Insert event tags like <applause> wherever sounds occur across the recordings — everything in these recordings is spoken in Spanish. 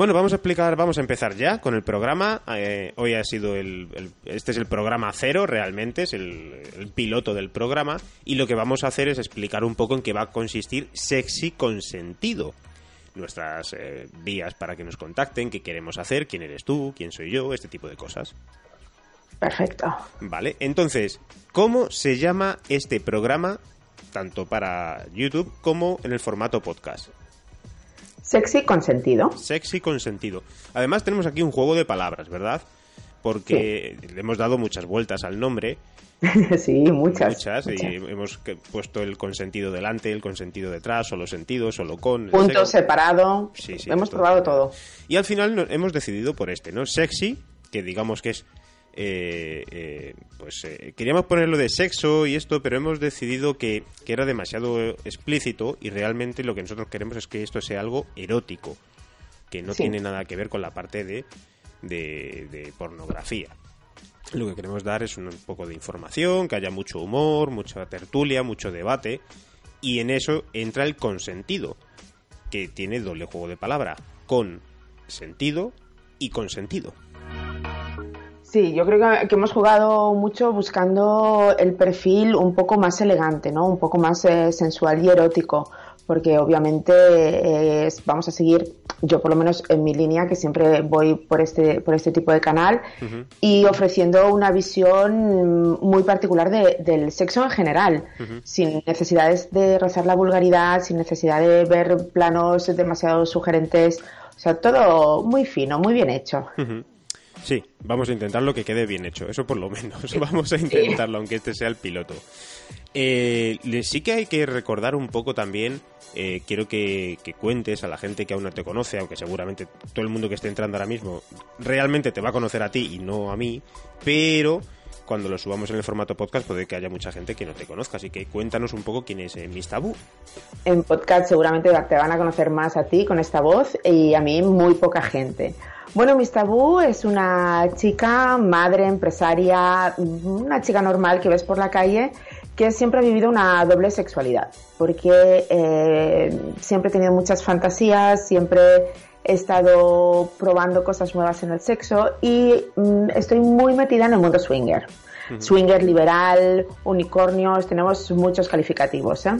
Bueno, vamos a explicar, vamos a empezar ya con el programa. Eh, hoy ha sido el, el- este es el programa cero, realmente es el, el piloto del programa y lo que vamos a hacer es explicar un poco en qué va a consistir Sexy Consentido. Nuestras eh, vías para que nos contacten, qué queremos hacer, quién eres tú, quién soy yo, este tipo de cosas. Perfecto. Vale, entonces, ¿cómo se llama este programa tanto para YouTube como en el formato podcast? Sexy con sentido. Sexy con sentido. Además tenemos aquí un juego de palabras, ¿verdad? Porque le hemos dado muchas vueltas al nombre, <laughs> sí, muchas. muchas, y hemos puesto el consentido delante, el consentido detrás, solo sentido, solo con. Punto separado. Sí, sí, Hemos todo. probado todo. Y al final hemos decidido por este, ¿no? Sexy, que digamos que es. Eh, eh, pues eh, queríamos ponerlo de sexo y esto, pero hemos decidido que, que era demasiado explícito y realmente lo que nosotros queremos es que esto sea algo erótico, que no Sí. tiene nada que ver con la parte de, de, de pornografía. Lo que queremos dar es un poco de información, que haya mucho humor, mucha tertulia, mucho debate, y en eso entra el consentido, que tiene doble juego de palabra, con sentido y consentido. Sí, yo creo que, que hemos jugado mucho buscando el perfil un poco más elegante, ¿no? Un poco más eh, sensual y erótico, porque obviamente eh, vamos a seguir, yo por lo menos en mi línea, que siempre voy por este, por este tipo de canal, y ofreciendo una visión muy particular de- del sexo en general, sin necesidades de rozar la vulgaridad, sin necesidad de ver planos demasiado sugerentes, o sea, todo muy fino, muy bien hecho. Sí, vamos a intentarlo que quede bien hecho, eso por lo menos. <laughs> Vamos a intentarlo, aunque este sea el piloto. Eh, sí que hay que recordar un poco también, eh, quiero que, que cuentes a la gente que aún no te conoce, aunque seguramente todo el mundo que esté entrando ahora mismo realmente te va a conocer a ti y no a mí, pero cuando lo subamos en el formato podcast puede que haya mucha gente que no te conozca, así que cuéntanos un poco quién es eh, Miss Tabú. En podcast seguramente te van a conocer más a ti con esta voz y a mí muy poca gente. Bueno, Miss Tabú es una chica, madre, empresaria, una chica normal que ves por la calle que siempre ha vivido una doble sexualidad, porque eh, siempre he tenido muchas fantasías, siempre he estado probando cosas nuevas en el sexo y mm, estoy muy metida en el mundo swinger. Swinger liberal, unicornios, tenemos muchos calificativos. ¿eh?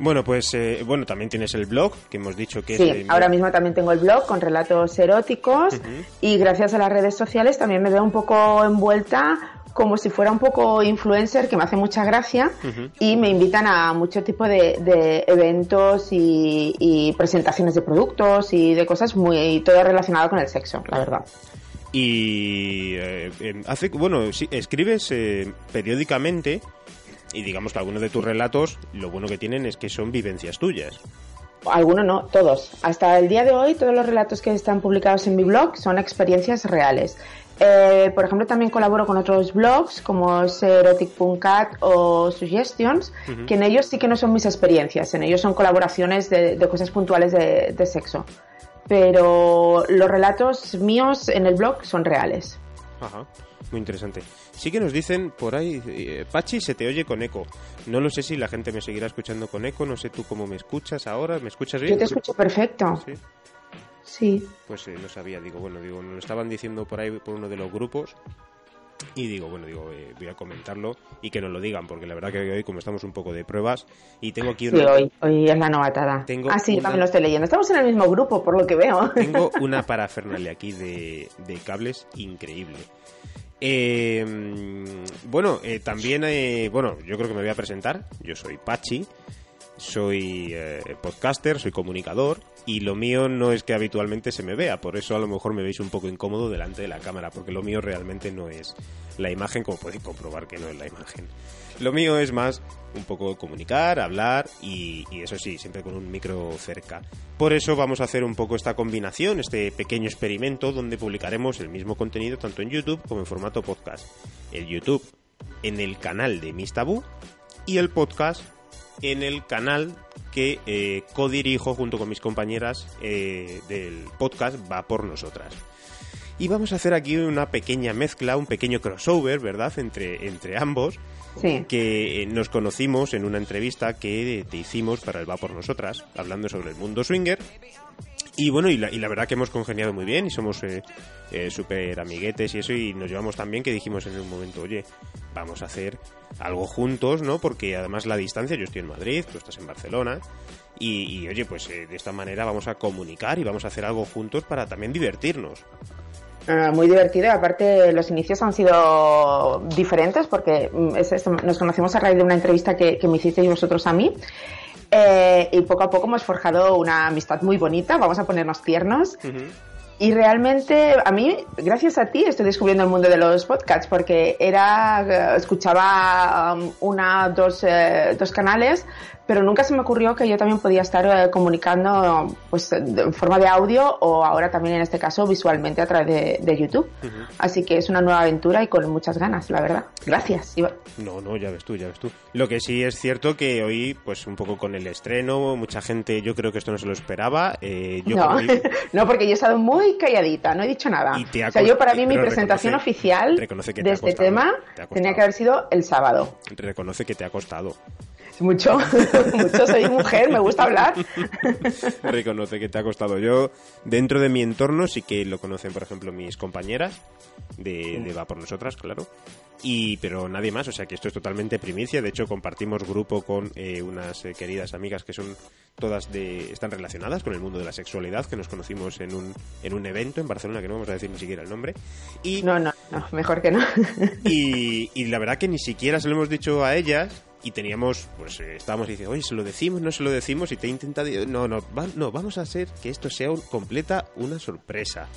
Bueno, pues eh, bueno, también tienes el blog, que hemos dicho que Sí, es... ahora mismo también tengo el blog con relatos eróticos y gracias a las redes sociales también me veo un poco envuelta como si fuera un poco influencer, que me hace mucha gracia y me invitan a mucho tipo de, de eventos y, y presentaciones de productos y de cosas muy todo relacionado con el sexo, la verdad. Y eh, eh, hace, bueno, sí, escribes eh, periódicamente y digamos que algunos de tus relatos lo bueno que tienen es que son vivencias tuyas. Algunos no, todos. Hasta el día de hoy, todos los relatos que están publicados en mi blog son experiencias reales. Eh, por ejemplo, también colaboro con otros blogs como Erotic.cat o Suggestions, que en ellos sí que no son mis experiencias, en ellos son colaboraciones de, de cosas puntuales de, de sexo. Pero los relatos míos en el blog son reales. Ajá, muy interesante. Sí que nos dicen por ahí, eh, Pachi, se te oye con eco. No lo sé si la gente me seguirá escuchando con eco, no sé tú cómo me escuchas ahora, ¿me escuchas bien? Yo te escucho perfecto. Sí, Sí. pues eh, no sabía, digo, bueno, digo, nos lo estaban diciendo por ahí por uno de los grupos y digo, bueno, digo, eh, voy a comentarlo y que nos lo digan, porque la verdad que hoy como estamos un poco de pruebas y tengo aquí Sí, una, hoy, hoy es la novatada. Tengo ah, sí, una- también lo estoy leyendo. Estamos en el mismo grupo, por lo que veo. Tengo <laughs> una parafernalia aquí de, de cables increíble. Eh, bueno, eh, también, eh, bueno, yo creo que me voy a presentar. Yo soy Pachi. Soy eh, podcaster, soy comunicador y lo mío no es que habitualmente se me vea, por eso a lo mejor me veis un poco incómodo delante de la cámara, porque lo mío realmente no es la imagen, como podéis comprobar que no es la imagen. Lo mío es más un poco comunicar, hablar y, eso sí, siempre con un micro cerca. Por eso vamos a hacer un poco esta combinación, este pequeño experimento donde publicaremos el mismo contenido tanto en YouTube como en formato podcast. El YouTube en el canal de Mistabu y el podcast en el canal que eh, codirijo junto con mis compañeras eh, del podcast Va por Nosotras. Y vamos a hacer aquí una pequeña mezcla, un pequeño crossover, ¿verdad?, entre, entre ambos, Sí. que eh, nos conocimos en una entrevista que te hicimos para el Va por Nosotras, hablando sobre el mundo swinger. Y bueno, y la, y la verdad que hemos congeniado muy bien y somos eh, eh, súper amiguetes y eso, y nos llevamos tan bien que dijimos en un momento, oye, vamos a hacer algo juntos, ¿no? Porque además la distancia, yo estoy en Madrid, tú estás en Barcelona, y, y, oye, pues eh, de esta manera vamos a comunicar y vamos a hacer algo juntos para también divertirnos. Uh, muy divertido aparte los inicios han sido diferentes porque mm, es nos conocimos a raíz de una entrevista que, que me hicisteis vosotros a mí eh, y poco a poco hemos forjado una amistad muy bonita, vamos a ponernos tiernos. Uh -huh. Y realmente a mí, gracias a ti, estoy descubriendo el mundo de los podcasts porque era, escuchaba um, una, dos, eh, dos canales, pero nunca se me ocurrió que yo también podía estar eh, comunicando pues en forma de audio o ahora también en este caso visualmente a través de, de YouTube. Uh -huh. Así que es una nueva aventura y con muchas ganas, la verdad. Gracias. Iván. No, no, ya ves tú, ya ves tú. Lo que sí es cierto que hoy, pues un poco con el estreno, mucha gente, yo creo que esto no se lo esperaba. Eh, yo no, <laughs> no, porque yo he estado muy calladita, no he dicho nada. Y o sea, yo para mí mi presentación reconoce, oficial de este costado, tema tenía que haber sido el sábado. Reconoce que te ha costado. Mucho, <laughs> mucho, soy mujer, me gusta hablar. <laughs> Reconoce que te ha costado. Yo, dentro de mi entorno, sí que lo conocen, por ejemplo, mis compañeras de, de Va por Nosotras, claro. Y, pero nadie más, o sea que esto es totalmente primicia. De hecho, compartimos grupo con eh, unas eh, queridas amigas que son todas de. están relacionadas con el mundo de la sexualidad, que nos conocimos en un, en un evento en Barcelona, que no vamos a decir ni siquiera el nombre. Y, no, no, no, mejor que no. <laughs> y, y la verdad que ni siquiera se lo hemos dicho a ellas, y teníamos, pues eh, estábamos diciendo, oye, se lo decimos, no se lo decimos, y te he intentado, no, no, no, vamos a hacer que esto sea un, completa una sorpresa.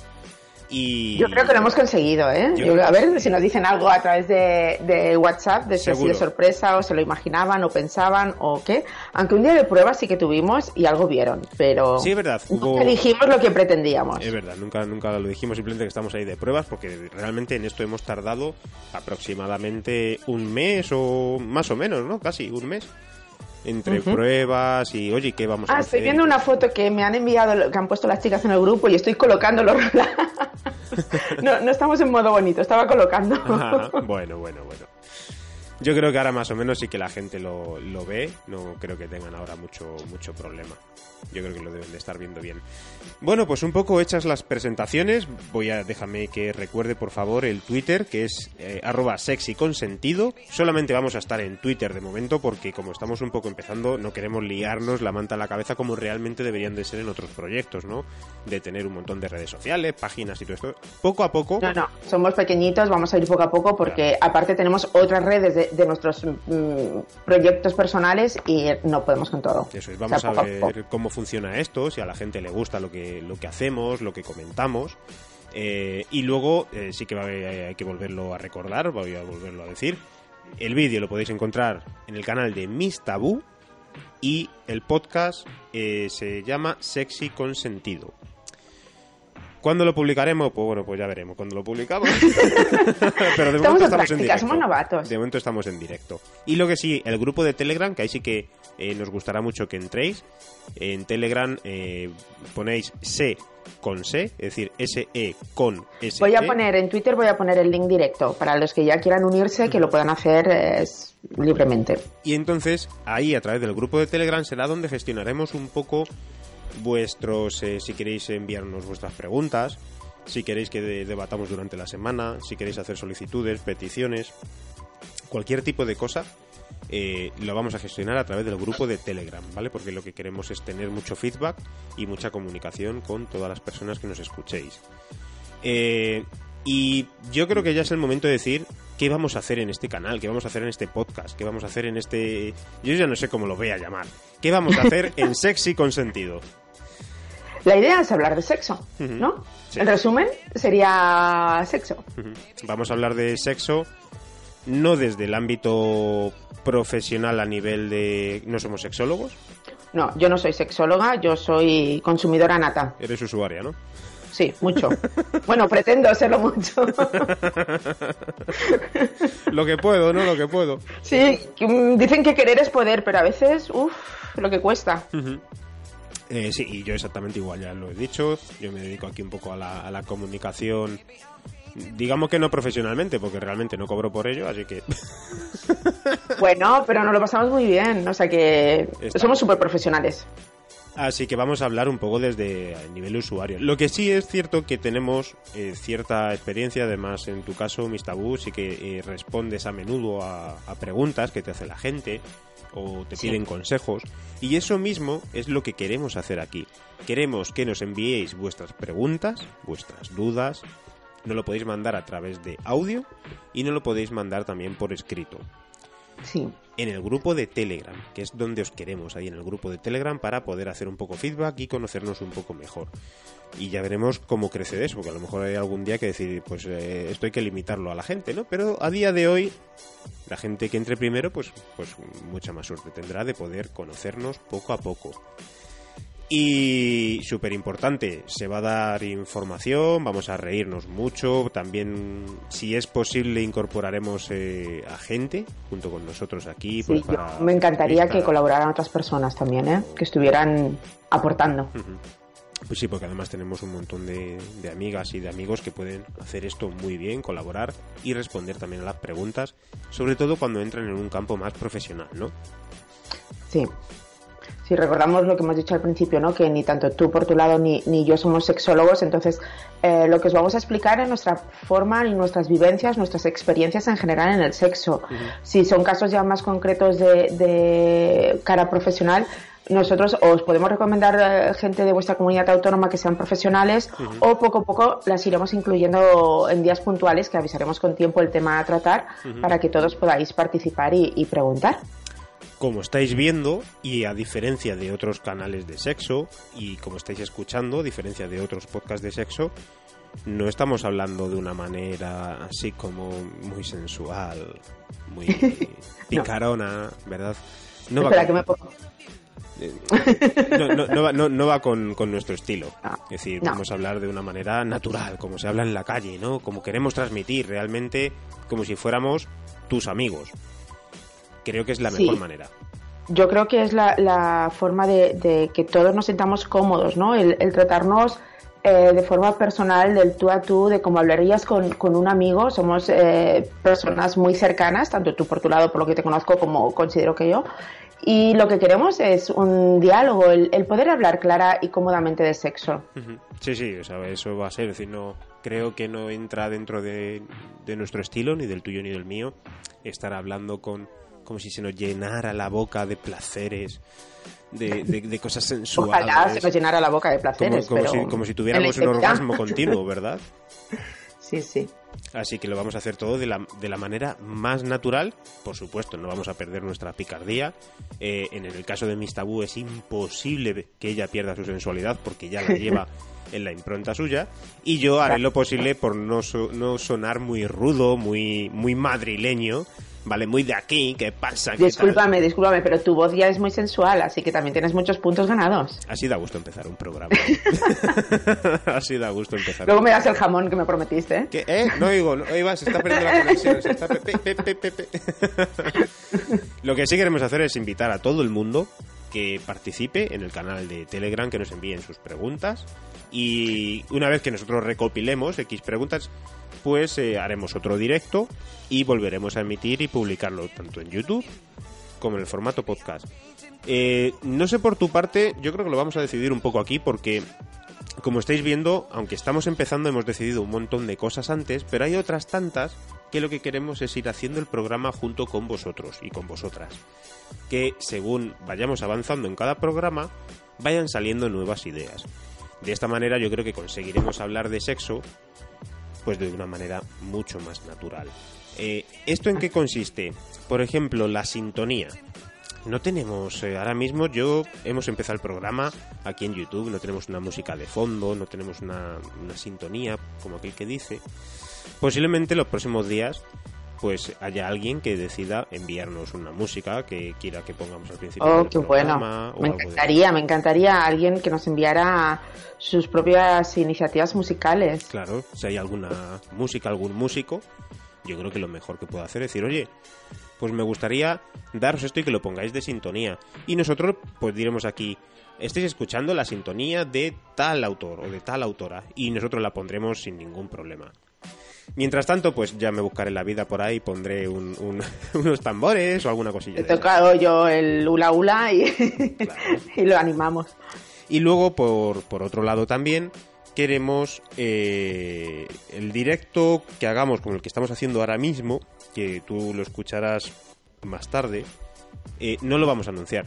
Y... Yo creo que lo hemos conseguido, ¿eh? Yo... A ver si nos dicen algo a través de, de WhatsApp, de si así de sorpresa, o se lo imaginaban, o pensaban, o qué. Aunque un día de prueba sí que tuvimos y algo vieron, pero. Sí, es verdad. Hubo... Nunca dijimos lo que pretendíamos. Es verdad, nunca, nunca lo dijimos, simplemente que estamos ahí de pruebas, porque realmente en esto hemos tardado aproximadamente un mes o más o menos, ¿no? Casi un mes entre uh -huh. pruebas y oye, ¿qué vamos ah, a hacer? estoy viendo una foto que me han enviado, que han puesto las chicas en el grupo y estoy colocando los <laughs> <laughs> no, no estamos en modo bonito, estaba colocando. Ah, bueno, bueno, bueno. Yo creo que ahora más o menos sí que la gente lo, lo ve, no creo que tengan ahora mucho, mucho problema. Yo creo que lo deben de estar viendo bien. Bueno, pues un poco hechas las presentaciones, voy a déjame que recuerde por favor el Twitter, que es eh, arroba sexy consentido. Solamente vamos a estar en Twitter de momento porque como estamos un poco empezando, no queremos liarnos la manta a la cabeza como realmente deberían de ser en otros proyectos, ¿no? De tener un montón de redes sociales, páginas y todo esto. Poco a poco. No, no, somos pequeñitos, vamos a ir poco a poco porque claro. aparte tenemos otras redes de, de nuestros mm, proyectos personales y no podemos con todo. Eso es, vamos o sea, a ver a cómo funciona esto, si a la gente le gusta lo que, lo que hacemos, lo que comentamos. Eh, y luego, eh, sí que va, hay que volverlo a recordar, voy a volverlo a decir. El vídeo lo podéis encontrar en el canal de Miss Tabú y el podcast eh, se llama Sexy con Sentido. ¿Cuándo lo publicaremos? Pues bueno, pues ya veremos cuando lo publicamos. <laughs> Pero de momento estamos en directo. Somos novatos. De momento estamos en directo. Y lo que sí, el grupo de Telegram, que ahí sí que eh, nos gustará mucho que entréis. En Telegram eh, ponéis C con C, es decir, SE con S. Voy a poner en Twitter, voy a poner el link directo para los que ya quieran unirse, que lo puedan hacer eh, libremente. Y entonces, ahí a través del grupo de Telegram será donde gestionaremos un poco vuestros, eh, si queréis enviarnos vuestras preguntas, si queréis que de debatamos durante la semana, si queréis hacer solicitudes, peticiones, cualquier tipo de cosa, eh, lo vamos a gestionar a través del grupo de Telegram, ¿vale? Porque lo que queremos es tener mucho feedback y mucha comunicación con todas las personas que nos escuchéis. Eh, y yo creo que ya es el momento de decir qué vamos a hacer en este canal, qué vamos a hacer en este podcast, qué vamos a hacer en este... Yo ya no sé cómo lo voy a llamar. ¿Qué vamos a hacer en <laughs> Sexy con Sentido? La idea es hablar de sexo, ¿no? El resumen sería sexo. Vamos a hablar de sexo no desde el ámbito profesional a nivel de... ¿No somos sexólogos? No, yo no soy sexóloga, yo soy consumidora nata. Eres usuaria, ¿no? Sí, mucho. bueno, pretendo serlo mucho. <laughs> lo que puedo, ¿no? Lo que puedo. Sí, mm, dicen que querer es poder, pero a veces, uff, lo que cuesta. Eh, sí, y yo exactamente igual, ya lo he dicho. Yo me dedico aquí un poco a la, a la comunicación digamos que no profesionalmente, porque realmente no cobro por ello, así que... <laughs> bueno, pero nos lo pasamos muy bien, o sea que somos súper profesionales. Así que vamos a hablar un poco desde el nivel usuario. Lo que sí es cierto que tenemos eh, cierta experiencia, además en tu caso, Mis Tabú, sí que eh, respondes a menudo a, preguntas que te hace la gente o te piden consejos. Y eso mismo es lo que queremos hacer aquí. Queremos que nos enviéis vuestras preguntas, vuestras dudas, no lo podéis mandar a través de audio y no lo podéis mandar también por escrito. Sí. En el grupo de Telegram, que es donde os queremos, ahí en el grupo de Telegram, para poder hacer un poco feedback y conocernos un poco mejor. Y ya veremos cómo crece eso, porque a lo mejor hay algún día que decir, pues eh, esto hay que limitarlo a la gente, ¿no? Pero a día de hoy, la gente que entre primero, pues, pues mucha más suerte tendrá de poder conocernos poco a poco. Y súper importante, se va a dar información, vamos a reírnos mucho, también si es posible incorporaremos eh, a gente junto con nosotros aquí. Pues, me encantaría que colaboraran otras personas también, ¿eh? que estuvieran aportando. Pues sí, porque además tenemos un montón de, de, amigas y de amigos que pueden hacer esto muy bien, colaborar y responder también a las preguntas, sobre todo cuando entran en un campo más profesional, ¿no? Sí, si recordamos lo que hemos dicho al principio, ¿no? que ni tanto tú por tu lado ni, ni yo somos sexólogos, entonces eh, lo que os vamos a explicar es nuestra forma y nuestras vivencias, nuestras experiencias en general en el sexo. Si son casos ya más concretos de, de cara profesional, nosotros os podemos recomendar eh, gente de vuestra comunidad autónoma que sean profesionales o poco a poco las iremos incluyendo en días puntuales que avisaremos con tiempo el tema a tratar para que todos podáis participar y preguntar como estáis viendo, y a diferencia de otros canales de sexo, y como estáis escuchando, a diferencia de otros podcasts de sexo, no estamos hablando de una manera así como muy sensual, muy <laughs> picarona, ¿verdad? No Espera, va que me pongo. No, va, con, nuestro estilo. es decir, vamos a hablar de una manera natural, como se habla en la calle, ¿no? Como queremos transmitir, realmente como si fuéramos tus amigos creo que es la mejor manera. Yo creo que es la, forma de, que todos nos sintamos cómodos, ¿no? El, tratarnos eh, de forma personal, del tú a tú, de cómo hablarías con, un amigo. Somos eh, personas muy cercanas, tanto tú por tu lado, por lo que te conozco, como considero que yo. Y lo que queremos es un diálogo, el, poder hablar clara y cómodamente de sexo. Sí, sí, eso va a ser. Es decir, no, creo que no entra dentro de, de nuestro estilo, ni del tuyo ni del mío, estar hablando con como si se nos llenara la boca de placeres, de, de, cosas <laughs> sensuales. Ojalá se nos llenara la boca de placeres. Como, si, como si, tuviéramos un orgasmo continuo, ¿verdad? <laughs> Sí, sí. Así que lo vamos a hacer todo de la, de la manera más natural. Por supuesto, no vamos a perder nuestra picardía. Eh, en el caso de Miss Tabú es imposible que ella pierda su sensualidad porque ya la <laughs> lleva en la impronta suya. Y yo haré lo posible por no, no sonar muy rudo, muy, muy madrileño ¿vale? Muy de aquí, ¿qué pasa? discúlpame, discúlpame, pero tu voz ya es muy sensual, así que también tienes muchos puntos ganados. Así da gusto empezar un programa. <laughs> así da gusto empezar. Luego me das el jamón que me prometiste. ¿eh? ¿Qué? ¿Eh? No digo, no, va, se está perdiendo la conexión. Se está <laughs> Lo que sí queremos hacer es invitar a todo el mundo que participe en el canal de Telegram, que nos envíen sus preguntas. Y una vez que nosotros recopilemos X preguntas, pues eh, haremos otro directo y volveremos a emitir y publicarlo tanto en YouTube como en el formato podcast. Eh, no sé por tu parte, yo creo que lo vamos a decidir un poco aquí porque, como estáis viendo, aunque estamos empezando, hemos decidido un montón de cosas antes, pero hay otras tantas que lo que queremos es ir haciendo el programa junto con vosotros y con vosotras. Que según vayamos avanzando en cada programa, vayan saliendo nuevas ideas. De esta manera yo creo que conseguiremos hablar de sexo pues de una manera mucho más natural. Eh, ¿Esto en qué consiste? Por ejemplo, la sintonía. No tenemos, eh, ahora mismo yo hemos empezado el programa aquí en YouTube, no tenemos una música de fondo, no tenemos una, una sintonía, como aquel que dice. Posiblemente los próximos días pues haya alguien que decida enviarnos una música que quiera que pongamos al principio. Oh, qué bueno. Me encantaría, me encantaría alguien que nos enviara sus propias iniciativas musicales. Claro, si hay alguna música, algún músico, yo creo que lo mejor que puedo hacer es decir, oye, pues me gustaría daros esto y que lo pongáis de sintonía. Y nosotros, pues diremos aquí, estáis escuchando la sintonía de tal autor o de tal autora, y nosotros la pondremos sin ningún problema. Mientras tanto, pues ya me buscaré la vida por ahí, pondré <laughs> unos tambores o alguna cosilla. He tocado yo el hula hula y, <laughs> y lo animamos. Y luego, por, por otro lado también, queremos eh, el directo que hagamos con el que estamos haciendo ahora mismo, que tú lo escucharás más tarde, eh, no lo vamos a anunciar.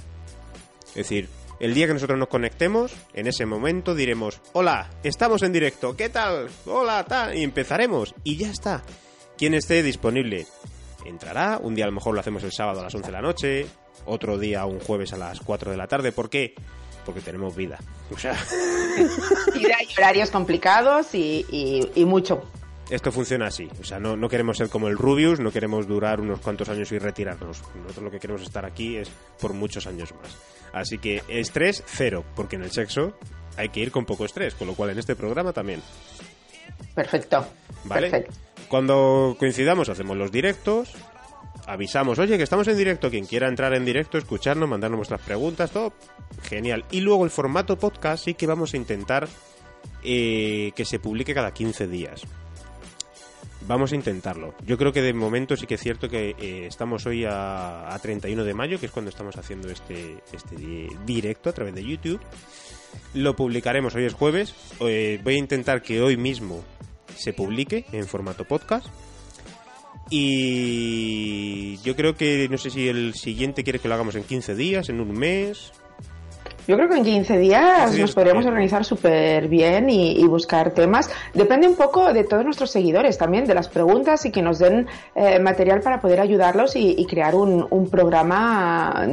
Es decir, el día que nosotros nos conectemos, en ese momento diremos, hola, estamos en directo, ¿qué tal? Hola, tal, y empezaremos. Y ya está. Quien esté disponible entrará, un día a lo mejor lo hacemos el sábado a las 11 de la noche, otro día un jueves a las 4 de la tarde, ¿por qué? Porque tenemos vida. O <laughs> horarios complicados y, y mucho esto funciona así. O sea, no, no, queremos ser como el Rubius, no queremos durar unos cuantos años y retirarnos. Nosotros lo que queremos estar aquí es por muchos años más. Así que estrés cero, porque en el sexo hay que ir con poco estrés, con lo cual en este programa también. Perfecto. ¿Vale? Cuando coincidamos hacemos los directos, avisamos, oye, que estamos en directo, quien quiera entrar en directo, escucharnos, mandarnos vuestras preguntas, todo genial. Y luego el formato podcast sí que vamos a intentar eh, que se publique cada 15 días. Vamos a intentarlo. Yo creo que de momento sí que es cierto que eh, estamos hoy a, 31 de mayo, que es cuando estamos haciendo este, este directo a través de YouTube. Lo publicaremos, hoy es jueves. Eh, voy a intentar que hoy mismo se publique en formato podcast. Y yo creo que, no sé si el siguiente quiere que lo hagamos en 15 días, en un mes. Yo creo que en 15 días nos podríamos organizar súper bien y, buscar temas. Depende un poco de todos nuestros seguidores también, de las preguntas y que nos den eh, material para poder ayudarlos y, crear un, programa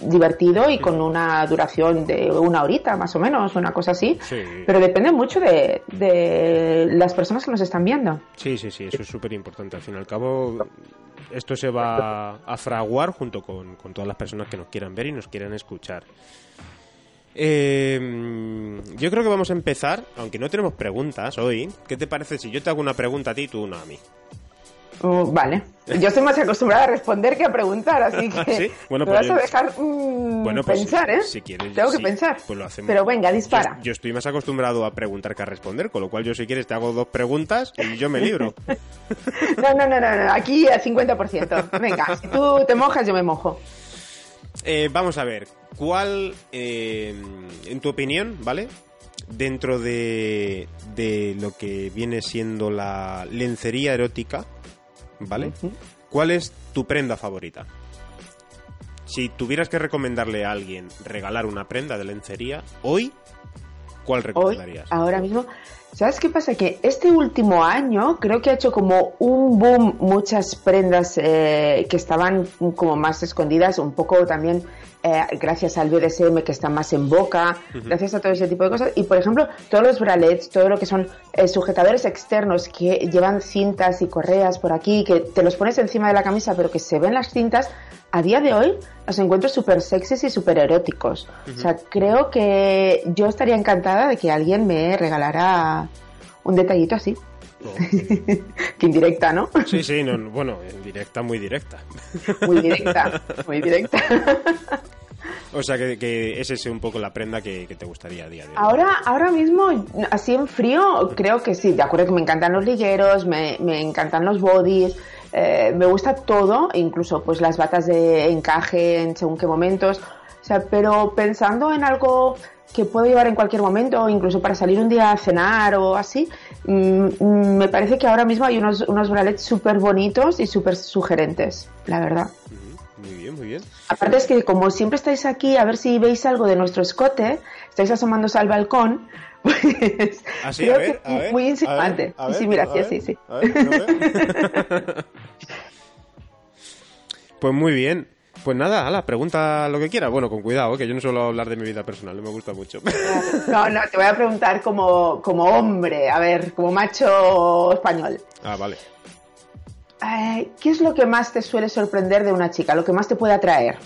divertido y con una duración de una horita más o menos, una cosa así. Pero depende mucho de, las personas que nos están viendo. Sí, sí, sí, eso es súper importante. Al fin y al cabo, esto se va a fraguar junto con, con todas las personas que nos quieran ver y nos quieran escuchar. Eh, yo creo que vamos a empezar, aunque no tenemos preguntas hoy. ¿Qué te parece si yo te hago una pregunta a ti y tú una a mí? Uh, vale. Yo estoy más acostumbrada a responder que a preguntar, así <laughs> que ¿Sí? bueno, <laughs> me pues vas a dejar mm, bueno, pues, pensar, ¿eh? Si quieres, Tengo que pensar. Pues lo hacemos. Pero venga, dispara. Yo, estoy más acostumbrado a preguntar que a responder, con lo cual yo si quieres te hago dos preguntas y yo me libro. <laughs> no, no, no, no, no, aquí al 50%. Venga, si tú te mojas, yo me mojo. Eh, vamos a ver, ¿cuál, eh, en tu opinión, ¿vale? Dentro de, de lo que viene siendo la lencería erótica, ¿vale? ¿Cuál es tu prenda favorita? Si tuvieras que recomendarle a alguien regalar una prenda de lencería, hoy, ¿cuál recomendarías? ahora mismo, ¿Sabes qué pasa? Que este último año creo que ha hecho como un boom muchas prendas eh, que estaban como más escondidas, un poco también eh, gracias al BDSM que está más en boca, gracias a todo ese tipo de cosas. Y por ejemplo, todos los bralets, todo lo que son eh, sujetadores externos que llevan cintas y correas por aquí, que te los pones encima de la camisa pero que se ven las cintas, a día de hoy los encuentro súper sexys y súper eróticos. O sea, creo que yo estaría encantada de que alguien me regalara un detallito así. Oh. <laughs> que indirecta, ¿no? Sí, sí, no, bueno, en directa, muy directa. muy directa, muy directa. <laughs> O sea, que, que es ese un poco la prenda que, te gustaría a día de hoy. Ahora, ahora mismo, así en frío, creo que sí. De acuerdo que me encantan los ligueros, me, me encantan los bodies, eh, me gusta todo, incluso pues las batas de encaje en según qué momentos. O sea, pero pensando en algo que puedo llevar en cualquier momento, incluso para salir un día a cenar o así, mm, mm, me parece que ahora mismo hay unos, unos bralets súper bonitos y súper sugerentes, la verdad. Muy bien, muy bien. Aparte es que como siempre estáis aquí, a ver si veis algo de nuestro escote, estáis asomándose al balcón, Pues, Ah, creo a ver, que a ver, muy insinuante. a ver, sí, mira, sí, sí, sí. Pues muy bien. Pues nada, ala, pregunta lo que quieras. Bueno, con cuidado, que yo no suelo hablar de mi vida personal, no me gusta mucho. <laughs> No, no, te voy a preguntar como, como hombre, a ver, como macho español. Ah, vale. Eh, ¿Qué es lo que más te suele sorprender de una chica? ¿Lo que más te puede atraer?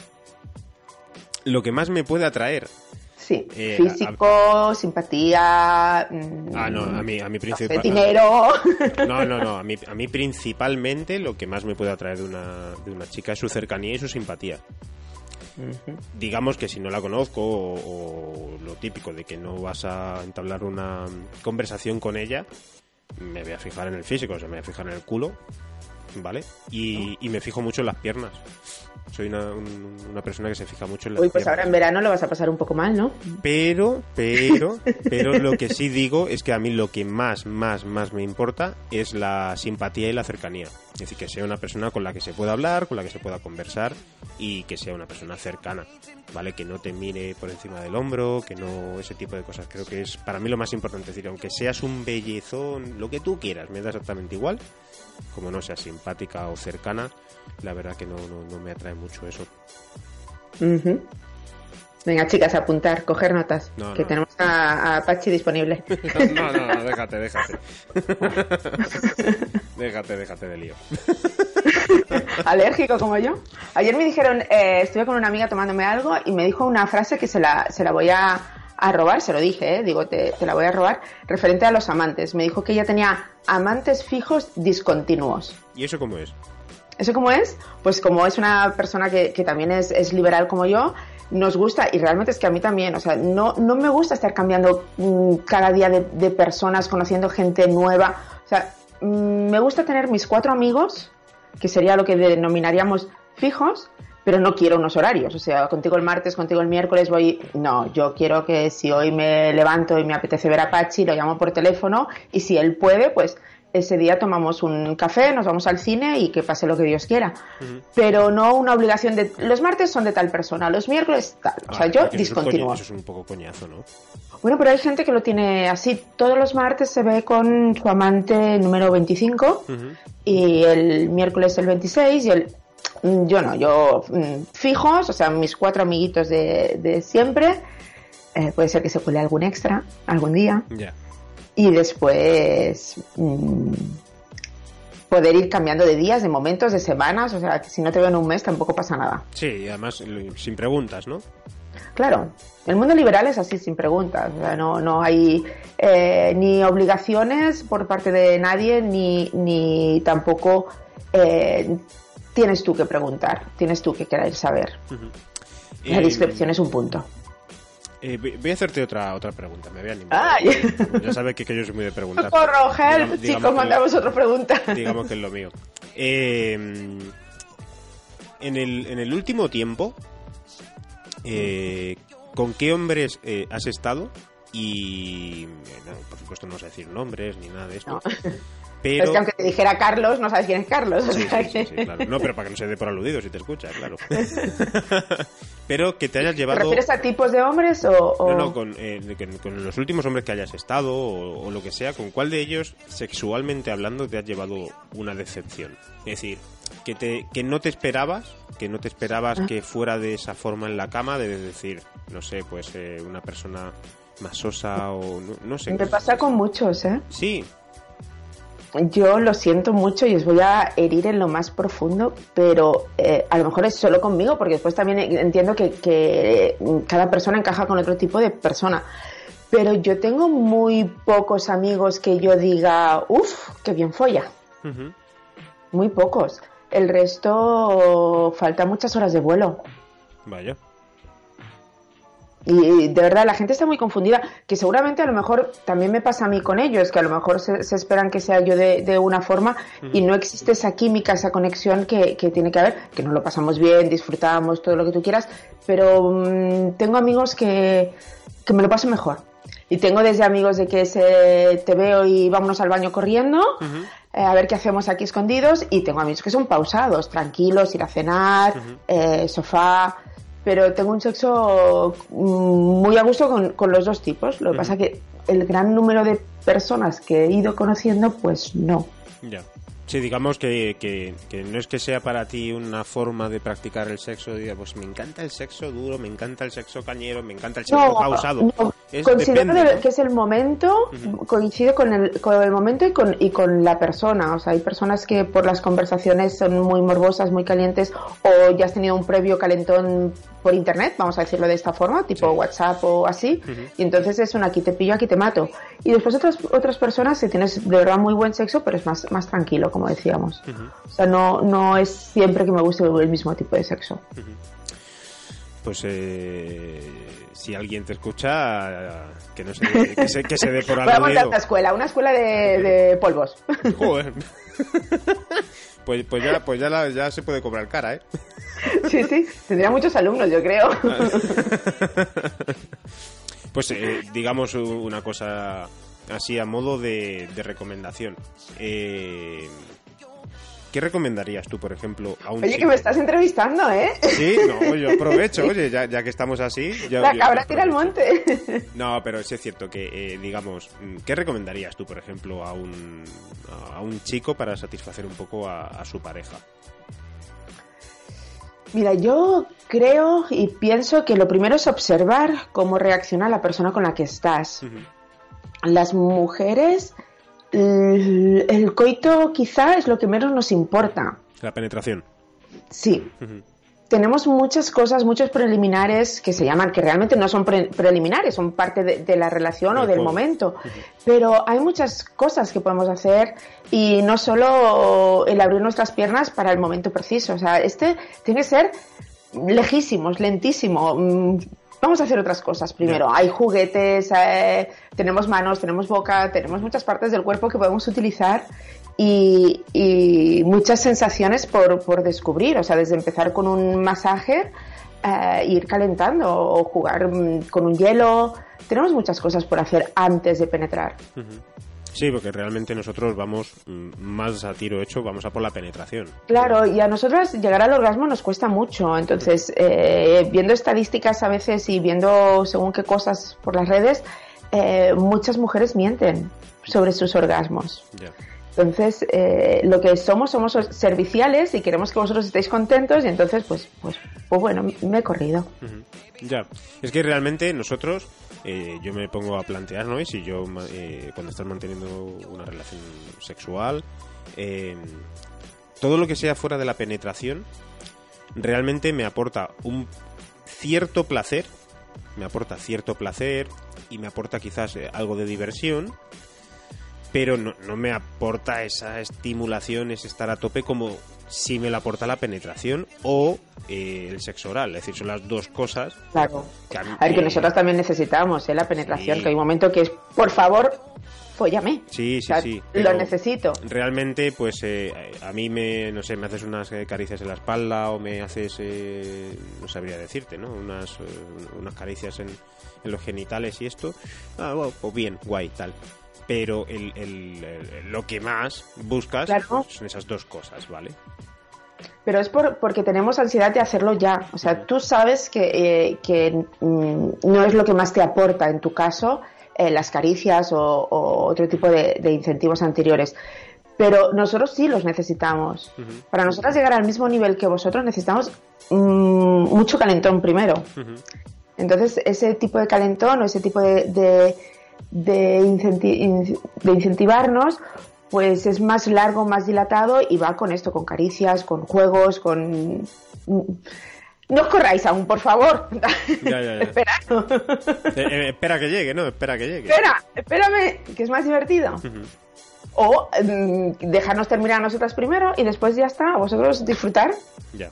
Lo que más me puede atraer. Sí, Eh, físico, simpatía. mm, Ah, no, a mí, a mí principal. dinero. <laughs> No, no, no. A mí, a mí principalmente lo que más me puede atraer de una, de una chica es su cercanía y su simpatía. Digamos que si no la conozco o, o lo típico de que no vas a entablar una conversación con ella, me voy a fijar en el físico, o sea, me voy a fijar en el culo, ¿vale? Y, y me fijo mucho en las piernas. Soy una, un- una persona que se fija mucho en las Uy, pues piernas. ahora en verano lo vas a pasar un poco mal, ¿no? Pero, pero, <laughs> pero lo que sí digo es que a mí lo que más, más, más me importa es la simpatía y la cercanía. Es decir, que sea una persona con la que se pueda hablar, con la que se pueda conversar y que sea una persona cercana, ¿vale? Que no te mire por encima del hombro, que no ese tipo de cosas. Creo que es para mí lo más importante. Es decir, aunque seas un bellezón, lo que tú quieras, me da exactamente igual. Como no seas simpática o cercana, la verdad que no, no, no me atrae mucho eso. Venga, chicas, apuntar, coger notas. No, que no. tenemos a, a Pachi disponible. <laughs> No, no, no, déjate, déjate. <laughs> déjate, déjate de lío. <laughs> Alérgico como yo. Ayer me dijeron, eh, estuve con una amiga tomándome algo y me dijo una frase que se la, se la voy a, a robar, se lo dije, eh, digo, te, te la voy a robar, referente a los amantes. Me dijo que ella tenía amantes fijos discontinuos. ¿Y eso cómo es? ¿Eso cómo es? Pues como es una persona que, que también es, es liberal como yo, nos gusta, y realmente es que a mí también, o sea, no, no me gusta estar cambiando mm, cada día de, de personas, conociendo gente nueva. O sea, mm, me gusta tener mis cuatro amigos, que sería lo que denominaríamos fijos, pero no quiero unos horarios. O sea, contigo el martes, contigo el miércoles voy. No, yo quiero que si hoy me levanto y me apetece ver a Pachi, lo llamo por teléfono, y si él puede, pues ese día tomamos un café, nos vamos al cine y que pase lo que Dios quiera. Pero no una obligación de. Los martes son de tal persona, los miércoles tal. O sea, Ah, yo discontinúo. Eso es un poco coñazo, ¿no? Bueno, pero hay gente que lo tiene así. Todos los martes se ve con su amante número 25 Ujú. y el miércoles el 26 y el... mm, Yo no, yo mm, fijos, o sea, mis cuatro amiguitos de, de siempre. Eh, puede ser que se cuele algún extra algún día. Y después mm, poder ir cambiando de días, de momentos, de semanas. O sea, que si no te veo en un mes tampoco pasa nada. Sí, y además sin preguntas, ¿no? Claro, el mundo liberal es así sin preguntas, o sea, no, no hay eh, ni obligaciones por parte de nadie, ni, ni tampoco eh, tienes tú que preguntar, tienes tú que querer saber. La Eh, discreción es un punto. eh, voy a hacerte otra otra pregunta, me voy a animar. ¡Ay! Ya sabes que, que yo soy muy de preguntar. ¡Socorro, help! Chicos, que- mandamos otra pregunta. <laughs> digamos que es lo mío. Eh, en, el, en el último tiempo, eh, ¿con qué hombres eh, has estado? Y, no, por supuesto, no vas a decir nombres ni nada de esto. No. <laughs> Pero... Es que aunque te dijera Carlos, no sabes quién es Carlos. o Sí, sea sí, sí, sí, que- claro. No, pero para que no se dé por aludido si te escucha, claro. <laughs> pero que te hayas ¿Te llevado... refieres a tipos de hombres o...? o- No, no, con, eh, con los últimos hombres que hayas estado o, o lo que sea, ¿con cuál de ellos, sexualmente hablando, te has llevado una decepción? Es decir, que, te, que no te esperabas, que no te esperabas Ah. que fuera de esa forma en la cama, de decir, no sé, pues eh, una persona más sosa o no, no sé. Me pasa con muchos, ¿eh? Sí, Yo lo siento mucho y os voy a herir en lo más profundo, pero eh, a lo mejor es solo conmigo, porque después también entiendo que, que cada persona encaja con otro tipo de persona. Pero yo tengo muy pocos amigos que yo diga, uff, qué bien folla. Muy pocos. El resto falta muchas horas de vuelo. vaya. Y de verdad, la gente está muy confundida, que seguramente a lo mejor también me pasa a mí con ellos, que a lo mejor se, se esperan que sea yo de, de una forma y no existe esa química, esa conexión que, que tiene que haber, que nos lo pasamos bien, disfrutamos, todo lo que tú quieras, pero mm, tengo amigos que, que me lo paso mejor. Y tengo desde amigos de que se, te veo y vámonos al baño corriendo, eh, a ver qué hacemos aquí escondidos, y tengo amigos que son pausados, tranquilos, ir a cenar, eh, sofá, pero tengo un sexo mm, muy a gusto con, con los dos tipos. Lo que pasa que el gran número de personas que he ido conociendo, pues no. Ya. Sí, digamos que, que, no es que sea para ti una forma de practicar el sexo, diga, pues me encanta el sexo duro, me encanta el sexo cañero, me encanta el sexo pausado. No, considero que es el momento, coincide con el, con el momento y con, y con la persona. O sea, hay personas que por las conversaciones son muy morbosas, muy calientes, o ya has tenido un previo calentón por internet, vamos a decirlo de esta forma, tipo WhatsApp o así, y entonces es un aquí te pillo, aquí te mato. Y después otras, otras personas que tienes de verdad muy buen sexo, pero es más, más tranquilo, como decíamos. O sea, no, no es siempre que me guste el mismo tipo de sexo. Pues eh, si alguien te escucha, que no se, que se, que se dé por algo. <laughs> Voy a montar escuela, una escuela de, de polvos. <laughs> Joder. Pues, pues, ya, pues ya, ya se puede cobrar cara, ¿eh? Sí, sí, tendría muchos alumnos, yo creo. <laughs> Pues eh, digamos una cosa así a modo de, recomendación. Eh, ¿Qué recomendarías tú, por ejemplo, a un Oye, que me estás entrevistando, ¿eh? Sí, no, yo aprovecho, oye, ya, que estamos así... La cabra tira al monte. No, pero sí es cierto que, eh, digamos, ¿qué recomendarías tú, por ejemplo, a un, a un chico para satisfacer un poco a su pareja? Mira, yo creo y pienso que lo primero es observar cómo reacciona la persona con la que estás. Las mujeres, el coito quizá es lo que menos nos importa. La penetración. Sí tenemos muchas cosas, muchos preliminares que se llaman, que realmente no son preliminares, son parte de, la relación o del momento. Pero hay muchas cosas que podemos hacer y no solo el abrir nuestras piernas para el momento preciso. O sea, este tiene que ser lejísimos, lentísimo. Vamos a hacer otras cosas primero. Hay juguetes, eh, tenemos manos, tenemos boca, tenemos muchas partes del cuerpo que podemos utilizar y, muchas sensaciones por, descubrir, o sea, desde empezar con un masaje, eh, ir calentando o jugar mm, con un hielo. Tenemos muchas cosas por hacer antes de penetrar. Sí, porque realmente nosotros vamos mm, más a tiro hecho, vamos a por la penetración. Claro, y a nosotras llegar al orgasmo nos cuesta mucho. Entonces, eh, viendo estadísticas a veces y viendo según qué cosas por las redes, eh, muchas mujeres mienten sobre sus orgasmos. Entonces, eh, lo que somos, somos serviciales y queremos que vosotros estéis contentos y entonces, pues, pues, pues bueno, me he corrido. Ya, es que realmente nosotros, eh, yo me pongo a plantear, ¿no? Y si yo, eh, cuando estás manteniendo una relación sexual, todo lo que sea fuera de la penetración, realmente me aporta un cierto placer, me aporta cierto placer y me aporta quizás algo de diversión, pero no, no, me aporta esa estimulación, ese estar a tope como si me la aporta la penetración o eh, el sexo oral. Es decir, son las dos cosas. Claro. a, ver, que nosotros también necesitamos ¿eh? la penetración, que hay un momento que es, por favor, fóllame. Sí, sí, sí. Lo necesito. Realmente, pues eh, a mí me, no sé, me haces unas eh, caricias en la espalda o me haces, no sabría decirte, ¿no? Unas, unas caricias en, en, los genitales y esto. Ah, bueno, pues bien, guay, tal pero el, lo que más buscas son esas dos cosas, ¿vale? Pero es por, porque tenemos ansiedad de hacerlo ya. O sea, tú sabes que, eh, mm, no es lo que más te aporta en tu caso eh, las caricias o, otro tipo de, incentivos anteriores. Pero nosotros sí los necesitamos. Para nosotros llegar al mismo nivel que vosotros necesitamos mm, mucho calentón primero. Entonces, ese tipo de calentón o ese tipo de de, de incentivarnos, pues es más largo, más dilatado y va con esto, con caricias, con juegos, con... No os corráis aún, por favor. Ya, ya, ya. <laughs> espera. Eh, eh, espera que llegue, ¿no? Espera que llegue. Espera, espérame, que es más divertido. O mm, dejarnos terminar a nosotras primero y después ya está, a vosotros disfrutar. Ya.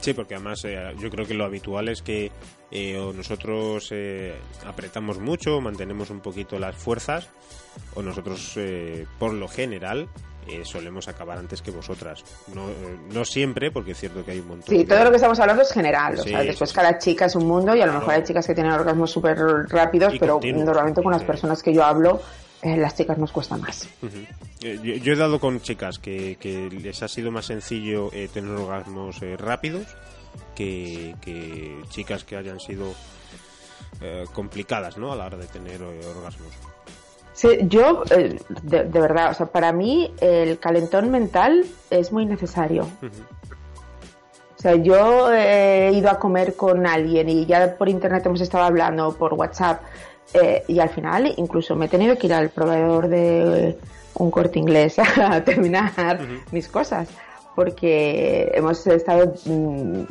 Sí, porque además eh, yo creo que lo habitual es que eh, o nosotros eh, apretamos mucho, mantenemos un poquito las fuerzas, o nosotros, por lo general, solemos acabar antes que vosotras. No, no siempre, porque es cierto que hay un montón. Sí, todo lo que estamos hablando es general. o sea, después cada chica es un mundo y a lo mejor hay chicas que tienen orgasmos súper rápidos, pero normalmente con las personas que yo hablo eh, las chicas nos cuesta más. Eh, yo, he dado con chicas que, les ha sido más sencillo eh, tener orgasmos rápidos que, chicas que hayan sido eh, complicadas, ¿no? A la hora de tener eh, orgasmos. Sí, yo, eh, de, de verdad, o sea, para mí el calentón mental es muy necesario. O sea, yo he ido a comer con alguien y ya por internet hemos estado hablando, por WhatsApp, eh, y al final incluso me he tenido que ir al proveedor de un corte inglés <laughs> a terminar mis cosas porque hemos estado mm,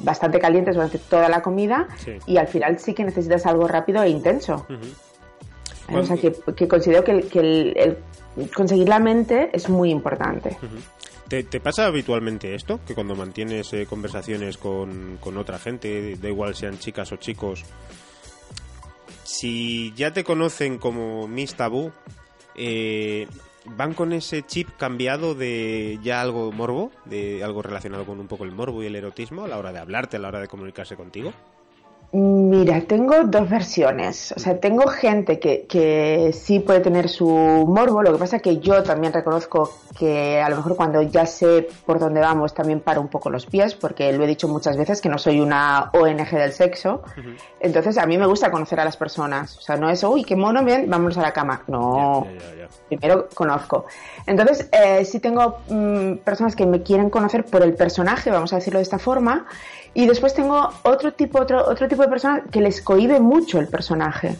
bastante calientes durante toda la comida Sí. y al final sí que necesitas algo rápido e intenso. Ujú. O sea, que, que considero que, el, que el- el conseguir la mente es muy importante. ¿Te, te pasa habitualmente esto? Que cuando mantienes eh, conversaciones con, con otra gente, da igual sean chicas o chicos, si ya te conocen como Miss Tabú, eh, ¿van con ese chip cambiado de ya algo morbo? ¿De algo relacionado con un poco el morbo y el erotismo a la hora de hablarte, a la hora de comunicarse contigo? Mira, tengo dos versiones. O sea, tengo gente que, que sí puede tener su morbo. Lo que pasa que yo también reconozco que a lo mejor cuando ya sé por dónde vamos también paro un poco los pies, porque lo he dicho muchas veces que no soy una ONG del sexo. Entonces a mí me gusta conocer a las personas. O sea, no es, uy, qué mono, bien, vámonos a la cama. No. Primero conozco. Entonces, eh, sí tengo mm, personas que me quieren conocer por el personaje, vamos a decirlo de esta forma, y después tengo otro tipo, otro, otro tipo de personas que les cohibe mucho el personaje,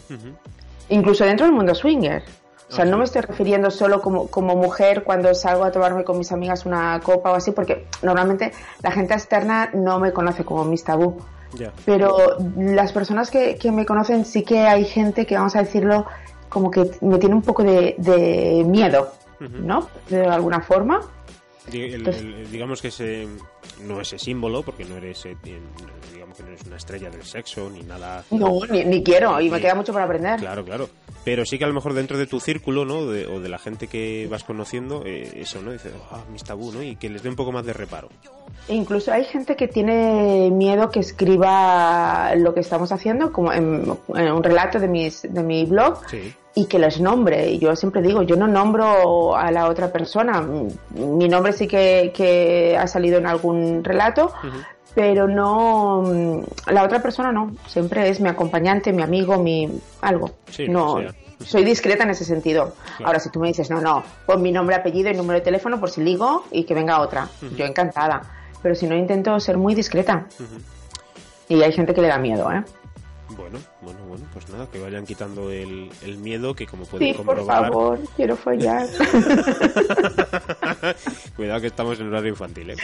incluso dentro del mundo swinger. O sea, Ah, no me estoy refiriendo solo como, como mujer cuando salgo a tomarme con mis amigas una copa o así, porque normalmente la gente externa no me conoce como mis tabú. Ya. Pero las personas que, que me conocen sí que hay gente que, vamos a decirlo, como que me tiene un poco de, de miedo, ¿no? De alguna forma. Digamos que ese no ese símbolo, porque no eres eh, bien, digamos que no eres una estrella del sexo ni nada. No, ni, ni quiero, y me queda mucho por aprender. Claro, claro. Pero sí que a lo mejor dentro de tu círculo, ¿no? De- o de la gente que vas conociendo, eh, eso, ¿no? Dices, ah, mis tabú, ¿no? Y que les dé un poco más de reparo. E incluso hay gente que tiene miedo que escriba lo que estamos haciendo, como en, en un relato de, mis, de mi blog, Sí. y que les nombre. Y yo siempre digo, yo no nombro a la otra persona. Mi nombre sí que, que ha salido en algún relato, pero no mm, la otra persona no. Siempre es mi acompañante, mi amigo, mi algo. Sí, no, sea. soy discreta en ese sentido. Claro. Ahora, si tú me dices, no, no, pon mi nombre, apellido y número de teléfono por si ligo y que venga otra. Yo encantada. Pero si no, intento ser muy discreta. Y hay gente que le da miedo, ¿eh? Bueno, bueno, bueno, pues nada, que vayan quitando el, el miedo que como pueden Sí, por comprobar... favor, quiero follar. <laughs> Cuidado que estamos en horario infantil, ¿eh?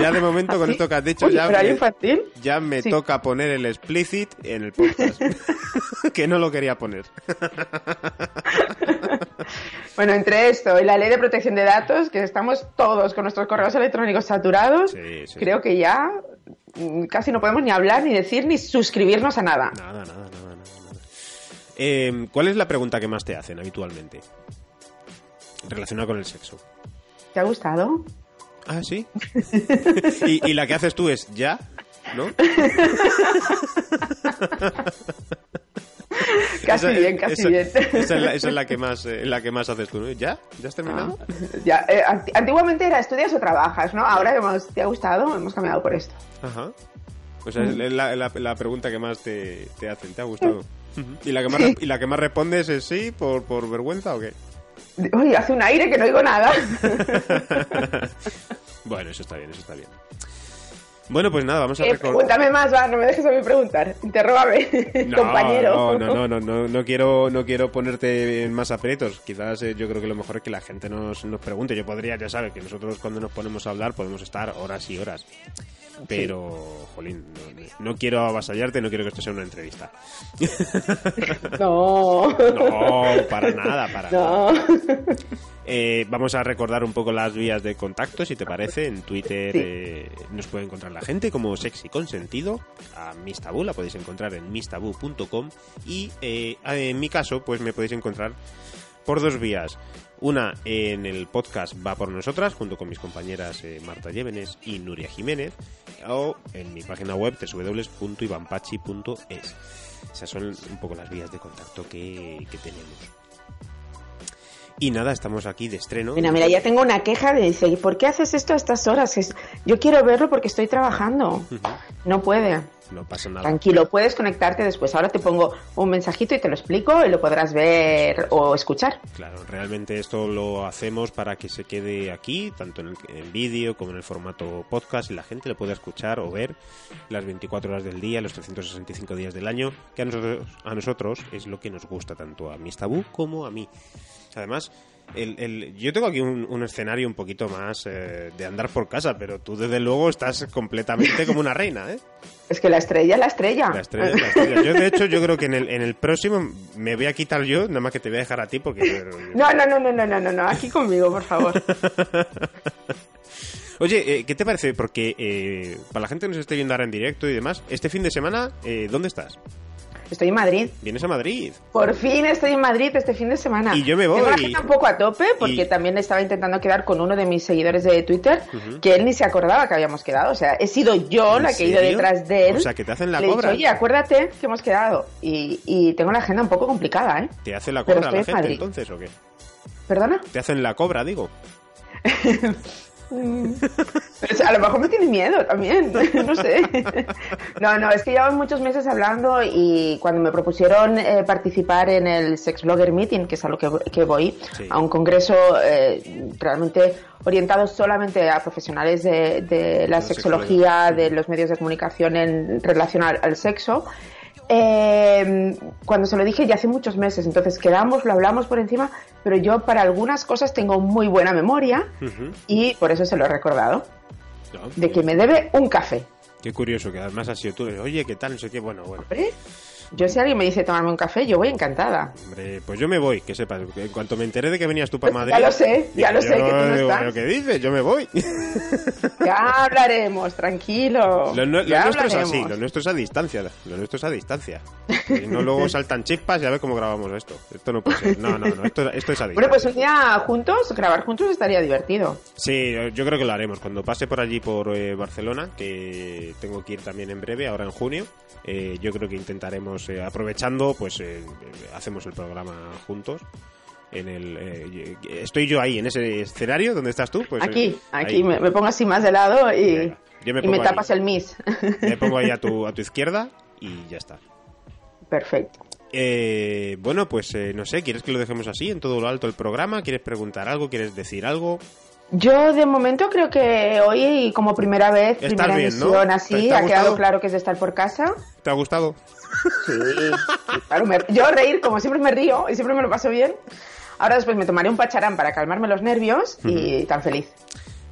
Ya de momento con ¿Ah, sí? esto que has dicho Uy, ya... ¿horario me- infantil? Ya me Sí. toca poner el explicit en el podcast. <laughs> que no lo quería poner. <laughs> Bueno, entre esto y la ley de protección de datos, que estamos todos con nuestros correos electrónicos saturados, creo que ya casi no podemos ni hablar, ni decir, ni suscribirnos a nada. Nada, nada, nada, nada. nada. Eh, ¿Cuál es la pregunta que más te hacen habitualmente? Relacionada con el sexo. ¿Te ha gustado? Ah, sí. <laughs> y, y la que haces tú es ya, ¿no? <laughs> Casi Esa- bien, casi esa- bien. Esa es, la, esa es la que más, eh, la que más haces tú, ¿no? ¿Ya? ¿Ya has terminado? Ya, eh, anti- antiguamente era estudias o trabajas, ¿no? Ahora hemos, ¿te ha gustado? Hemos cambiado por esto. Ajá. O sea, es la, la- la pregunta que más te, te hacen. ¿Te ha gustado? <laughs> ¿Y la que más, y la que más respondes es sí por, por vergüenza o qué? Uy, hace un aire que no oigo nada. <laughs> Bueno, eso está bien, eso está bien. Bueno, pues nada, vamos a Eh, recordar. pregúntame más, va, no me dejes a mí preguntar. Interrógame, <laughs> compañero. No, no, no, no, no, no quiero, no quiero ponerte en más aprietos. Quizás eh, yo creo que lo mejor es que la gente nos, nos pregunte. Yo podría, ya sabes, que nosotros cuando nos ponemos a hablar podemos estar horas y horas. Pero, jolín, no, no quiero avasallarte, no quiero que esto sea una entrevista. <laughs> No. <laughs> No, para nada, para nada. Eh, vamos a recordar un poco las vías de contacto, si te parece. En Twitter Sí. eh, nos puede encontrar la gente como Sexy Consentido. A Miss Tabú la podéis encontrar en mistabu.com. Y eh, en mi caso, pues me podéis encontrar por dos vías. Una en el podcast Va por Nosotras, junto con mis compañeras Marta Llévenes y Nuria Jiménez, o en mi página web www.ivanpachi.es. Esas son un poco las vías de contacto que, que tenemos. Y nada, estamos aquí de estreno. Mira, mira, ya tengo una queja de dice, ¿y por qué haces esto a estas horas? Yo quiero verlo porque estoy trabajando. No puede. No pasa nada. Tranquilo, puedes conectarte después. Ahora te pongo un mensajito y te lo explico y lo podrás ver o escuchar. Claro, realmente esto lo hacemos para que se quede aquí, tanto en, el- vídeo como en el formato podcast, y la gente lo pueda escuchar o ver las 24 horas del día, los 365 días del año, que a nosotros, a nosotros es lo que nos gusta tanto a Miss Tabú como a mí. Además, el, el- yo tengo aquí un, un escenario un poquito más eh, de andar por casa, pero tú desde luego estás completamente como una reina, ¿eh? Es que la estrella, la estrella. La estrella, la estrella. Yo, de hecho, yo creo que en el, en el próximo me voy a quitar yo, nada más que te voy a dejar a ti porque... No, no, no, no, no, no, no, no, aquí conmigo, por favor. <laughs> Oye, eh, ¿qué te parece? Porque eh, para la gente que nos esté viendo ahora en directo y demás, este fin de semana, eh, ¿dónde estás? Estoy en Madrid. Vienes a Madrid. Por fin estoy en Madrid este fin de semana. Y yo me voy. Tengo la agenda un poco a tope porque Y- también estaba intentando quedar con uno de mis seguidores de Twitter que él ni se acordaba que habíamos quedado. O sea, he sido yo ¿En la que he ido detrás de él. O sea, que te hacen la Le he dicho, cobra. Oye, acuérdate que hemos quedado. Y, y tengo la agenda un poco complicada, ¿eh? ¿Te hacen la cobra la gente Madrid. entonces o qué? ¿Perdona? ¿Te hacen la cobra, digo? <laughs> Pues a lo mejor me tiene miedo también, <laughs> no sé. No, no, es que llevamos muchos meses hablando y cuando me propusieron eh, participar en el Sex Blogger Meeting, que es a lo que, que voy, Sí. a un congreso eh, realmente orientado solamente a profesionales de, de la La sexología, de los medios de comunicación en relación al, al sexo, eh, cuando se lo dije ya hace muchos meses, entonces quedamos, lo hablamos por encima, pero yo para algunas cosas tengo muy buena memoria Ujú. y por eso se lo he recordado, No, de que me debe un café. Qué curioso, que además has sido tú. Oye, ¿qué tal? No sé qué. Bueno, bueno. Hombre, yo si alguien me dice tomarme un café, yo voy encantada. Hombre, pues yo me voy, que sepas. En cuanto me enteré de que venías tú para <laughs> Madrid... Ya lo sé, ya lo sé, que tú no estás. "¿Pero ¿Qué dices? Yo me voy. <laughs> Ya <laughs> hablaremos, tranquilo. Lo, no- lo ya nuestro es así, lo nuestro es a distancia, lo nuestro es a distancia. Y <laughs> no luego saltan chispas y a ver cómo grabamos esto. Esto no puede ser. No, no, no, esto, esto es a distancia. Bueno, pues un día juntos, grabar juntos estaría divertido. Sí, yo creo que lo haremos. Cuando pase por allí, por eh, Barcelona, que tengo que ir también en breve, ahora en junio, eh, yo creo que intentaremos, eh, aprovechando, pues eh, hacemos el programa juntos. En el, eh, estoy yo ahí, en ese escenario donde estás tú. Pues, aquí, eh, aquí, me, me pongo así más de lado y, yo me y me tapas ahí. el mis. Me pongo ahí a tu, a tu <laughs> izquierda y ya está. Perfecto. Eh, bueno, pues eh, no sé, ¿quieres que lo dejemos así en todo lo alto el programa? ¿Quieres preguntar algo? ¿Quieres decir algo? Yo de momento creo que hoy, como primera vez, Estás primera bien, ¿no? emisión ¿Te- así, ha ha quedado claro que es de estar por casa. ¿Te ha gustado? Sí, claro, me- yo reír, como siempre me río y siempre me lo paso bien. Ahora después me tomaré un pacharán para calmarme los nervios y tan feliz.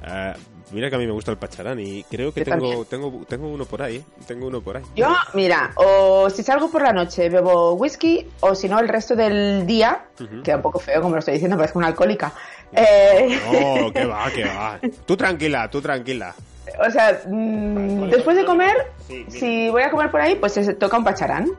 Ah, mira que a mí me gusta el pacharán y creo que tengo, tengo, tengo uno por ahí, ¿eh? Tengo uno por ahí. Yo, mira, o si salgo por la noche bebo whisky, o si no, el resto del día, queda un poco feo como lo estoy diciendo, parezco una alcohólica. Eh, No, que va, que va. <laughs> Tú tranquila, tú tranquila. o sea, mm, después de comer, Sí, si voy a comer por ahí, pues se toca un pacharán.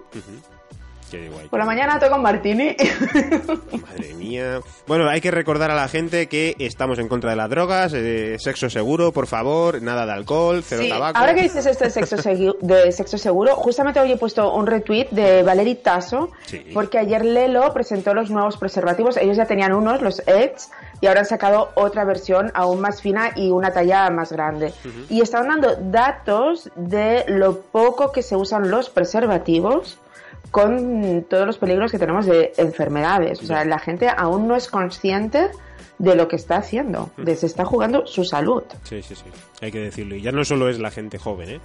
Qué guay. Por la mañana toca un martini. <laughs> Madre mía. Bueno, hay que recordar a la gente que estamos en contra de las drogas, eh, sexo seguro, por favor, nada de alcohol, cero Sí, tabaco. ahora que dices esto de sexo, segui- de sexo seguro, justamente hoy he puesto un retweet de Valerie Tasso, Sí. porque ayer Lelo presentó los nuevos preservativos. Ellos ya tenían unos, los Edge, y ahora han sacado otra versión aún más fina y una talla más grande. Y estaban dando datos de lo poco que se usan los preservativos con todos los peligros que tenemos de enfermedades. O sea, la gente aún no es consciente de lo que está haciendo, de se está jugando su salud. Sí, sí, sí. Hay que decirlo. Y ya no solo es la gente joven, ¿eh?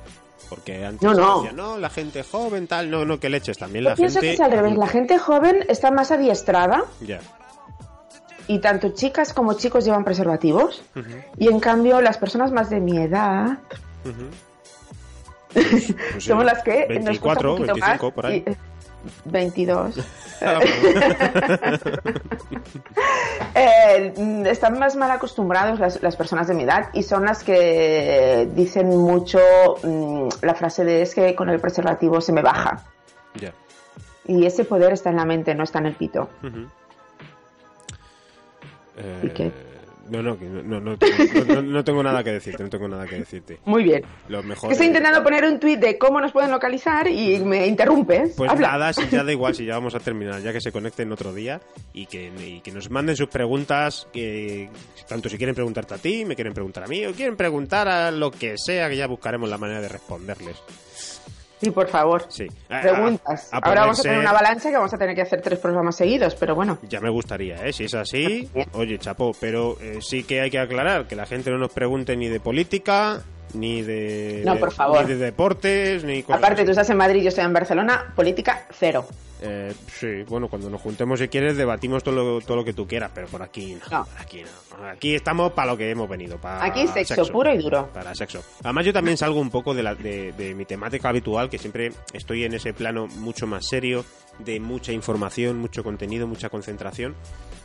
Porque antes No, no. decían, no, la gente joven, tal, no, no, que leches, también Yo la pienso gente... que es al revés. La gente joven está más adiestrada Ya. y tanto chicas como chicos llevan preservativos. Y en cambio, las personas más de mi edad <laughs> Pues somos las que nos cuesta 24, un poquito 25, más. por ahí. y- eh, 22. <laughs> Ah, Eh, mm, están más mal acostumbrados las, las personas de mi edad y son las que dicen mucho mm, la frase de es que con el preservativo se me baja. ya. Y ese poder está en la mente, no está en el pito. ¿Y Eh, qué? No, no, no, no, no, no, tengo nada que decirte, no tengo nada que decirte. Muy bien. Lo mejor. Estoy intentando poner un tuit de cómo nos pueden localizar y me interrumpes. Pues nada, si ya da igual, <laughs> si ya vamos a terminar, ya que se conecten otro día y que, y que nos manden sus preguntas, que tanto si quieren preguntarte a ti, me quieren preguntar a mí, o quieren preguntar a lo que sea, que ya buscaremos la manera de responderles. Sí, por favor. Sí. Preguntas. Ahora vamos a tener una avalancha que vamos a tener que hacer tres programas seguidos, pero bueno. Ya me gustaría, ¿eh? Si es así, oye, chapó. Pero eh, sí que hay que aclarar que la gente no nos pregunte ni de política, ni de, no, por favor. ni de deportes, ni Aparte, tú estás en Madrid, yo estoy en Barcelona, política cero. Eh, sí, bueno, cuando nos juntemos, si quieres, debatimos todo lo, todo lo que tú quieras, pero por aquí no, aquí no. Aquí estamos para lo que hemos venido, para Aquí sexo, puro y duro. Para sexo. Además, yo también salgo un poco de, la, de, de mi temática habitual, que siempre estoy en ese plano mucho más serio, de mucha información, mucho contenido, mucha concentración.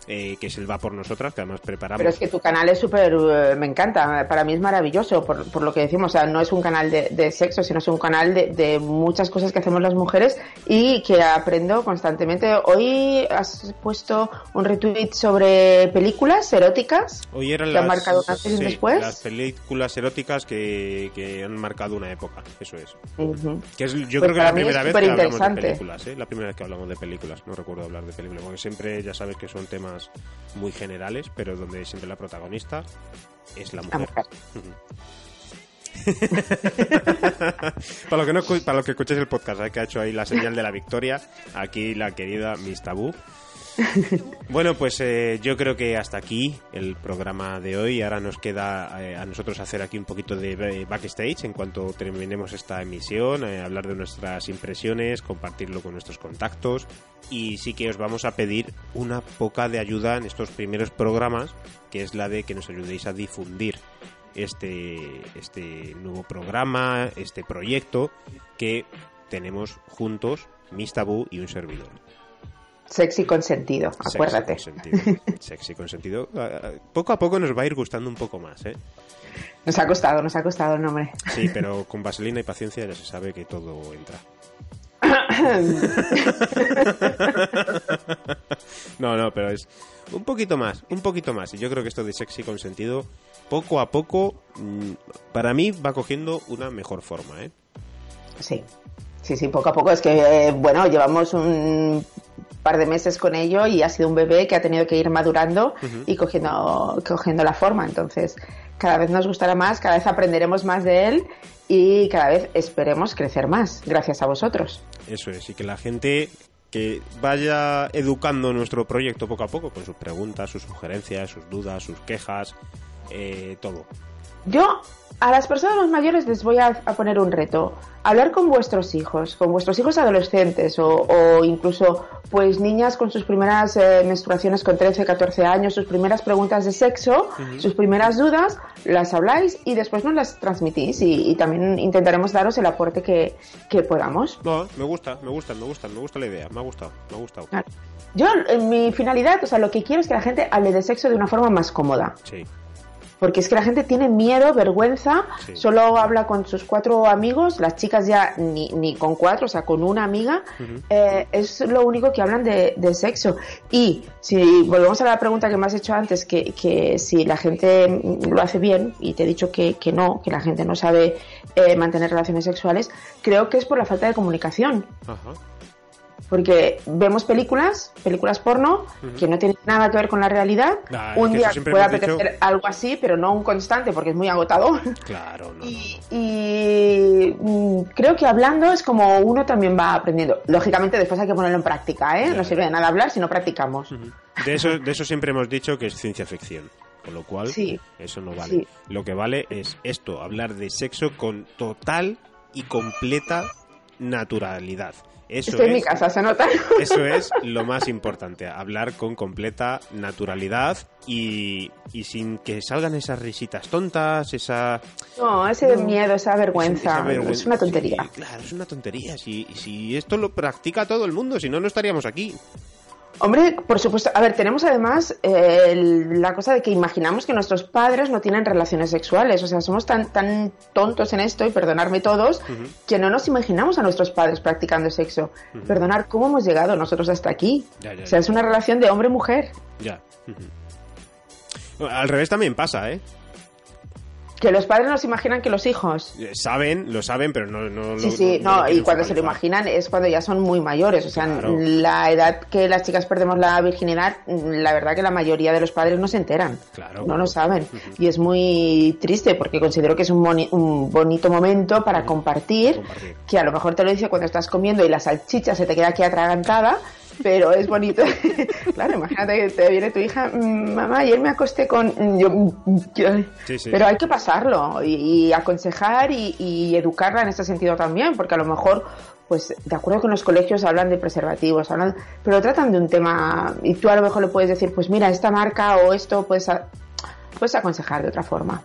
Eh, que es el Va por Nosotras, que además preparamos. Pero es que tu canal es súper, eh, me encanta, para mí es maravilloso, por, por, lo que decimos, o sea, no es un canal de, de sexo, sino es un canal de, de, muchas cosas que hacemos las mujeres y que aprendo constantemente. Hoy has puesto un retweet sobre películas eróticas Hoy eran que las, han marcado un antes y después. Las películas eróticas que, que, han marcado una época, eso es. Uh -huh. que es yo pues creo que la primera vez que hablamos de películas, ¿eh? la primera vez que hablamos de películas, no recuerdo hablar de películas, porque siempre ya sabes que son temas muy generales, pero donde siempre la protagonista es la mujer. <laughs> para, lo que no, para lo que escuchéis el podcast, ¿eh? que ha hecho ahí la señal de la victoria, aquí la querida Miss Tabú. <laughs> bueno, pues eh, yo creo que hasta aquí el programa de hoy. Ahora nos queda eh, a nosotros hacer aquí un poquito de backstage en cuanto terminemos esta emisión, eh, hablar de nuestras impresiones, compartirlo con nuestros contactos y sí que os vamos a pedir una poca de ayuda en estos primeros programas, que es la de que nos ayudéis a difundir este, este nuevo programa, este proyecto que tenemos juntos, Miss y un servidor. Sexy consentido, acuérdate. <laughs> Sexy consentido. Sexy consentido. Poco a poco nos va a ir gustando un poco más, ¿eh? Nos ha costado, nos ha costado el nombre. Sí, pero con vaselina y paciencia ya se sabe que todo entra. <coughs> no, no, pero es un poquito más, un poquito más. Y yo creo que esto de sexy consentido, poco a poco, para mí va cogiendo una mejor forma, ¿eh? Sí, sí, sí, poco a poco. Es que, eh, bueno, llevamos un par de meses con ello y ha sido un bebé que ha tenido que ir madurando uh -huh. y cogiendo, cogiendo la forma. Entonces, cada vez nos gustará más, cada vez aprenderemos más de él y cada vez esperemos crecer más, gracias a vosotros. Eso es, y que la gente que vaya educando nuestro proyecto poco a poco con sus preguntas, sus sugerencias, sus dudas, sus quejas, eh, todo. Yo a las personas más mayores les voy a, a, poner un reto. Hablar con vuestros hijos, con vuestros hijos adolescentes o, o incluso pues niñas con sus primeras eh, menstruaciones con 13, 14 años, sus primeras preguntas de sexo, uh -huh. sus primeras dudas, las habláis y después nos las transmitís y, y también intentaremos daros el aporte que, que podamos. No, me gusta, me gusta, me gusta, me gusta la idea, me ha gustado, me ha gustado. Yo, en mi finalidad, o sea, lo que quiero es que la gente hable de sexo de una forma más cómoda. Sí porque es que la gente tiene miedo, vergüenza, sí. solo habla con sus cuatro amigos, las chicas ya ni, ni con cuatro, o sea, con una amiga, uh -huh. eh, es lo único que hablan de, de, sexo. Y si volvemos a la pregunta que me has hecho antes, que, que si la gente lo hace bien, y te he dicho que, que no, que la gente no sabe eh, mantener relaciones sexuales, creo que es por la falta de comunicación. Uh -huh porque vemos películas, películas porno, uh -huh. que no tienen nada que ver con la realidad. Nah, un día puede apetecer dicho... algo así, pero no un constante, porque es muy agotador. Claro, no, <laughs> y, y mm, creo que hablando es como uno también va aprendiendo. Lógicamente, después hay que ponerlo en práctica, ¿eh? No sirve de nada hablar si no practicamos. Uh -huh. de, eso, de eso siempre hemos dicho que es ciencia ficción. Con lo cual, sí. eso no vale. Sí. Lo que vale es esto, hablar de sexo con total y completa naturalidad. Eso Estoy es, en mi casa, se nota. <laughs> Eso es lo más importante, hablar con completa naturalidad y, y sin que salgan esas risitas tontas, esa... No, ese no, miedo, esa vergüenza, esa vergüenza, es una tontería. Sí, claro, es una tontería. Si, si esto lo practica todo el mundo, si no, no estaríamos aquí. Hombre, por supuesto. A ver, tenemos además eh, la cosa de que imaginamos que nuestros padres no tienen relaciones sexuales. O sea, somos tan, tan tontos en esto, y perdonarme todos, uh -huh. que no nos imaginamos a nuestros padres practicando sexo. Uh -huh. Perdonar, ¿cómo hemos llegado nosotros hasta aquí? Ya, ya, o sea, ya. es una relación de hombre-mujer. Ya. Uh Al revés también pasa, ¿eh? Que los padres no se imaginan que los hijos. Eh, Saben, lo saben, pero no, no Sí, sí, no y cuando se lo imaginan es cuando ya son muy mayores. O sea, Claro. la edad que las chicas perdemos la virginidad, la verdad que la mayoría de los padres no se enteran. Claro. No lo saben. Y es muy triste porque considero que es un, boni- un bonito momento para compartir, Compartir. que a lo mejor te lo dice cuando estás comiendo y la salchicha se te queda aquí atragantada. Pero es bonito. <laughs> claro, imagínate que te viene tu hija, "Mm, mamá, ayer me acosté con. mm, Yo, mm, yo". Sí, sí. Pero hay que pasarlo y, y aconsejar y, y educarla en este sentido también, porque a lo mejor, pues, de acuerdo en los colegios hablan de preservativos, hablan, pero tratan de un tema y tú a lo mejor le puedes decir, pues mira, esta marca o esto, puedes, a- puedes aconsejar de otra forma.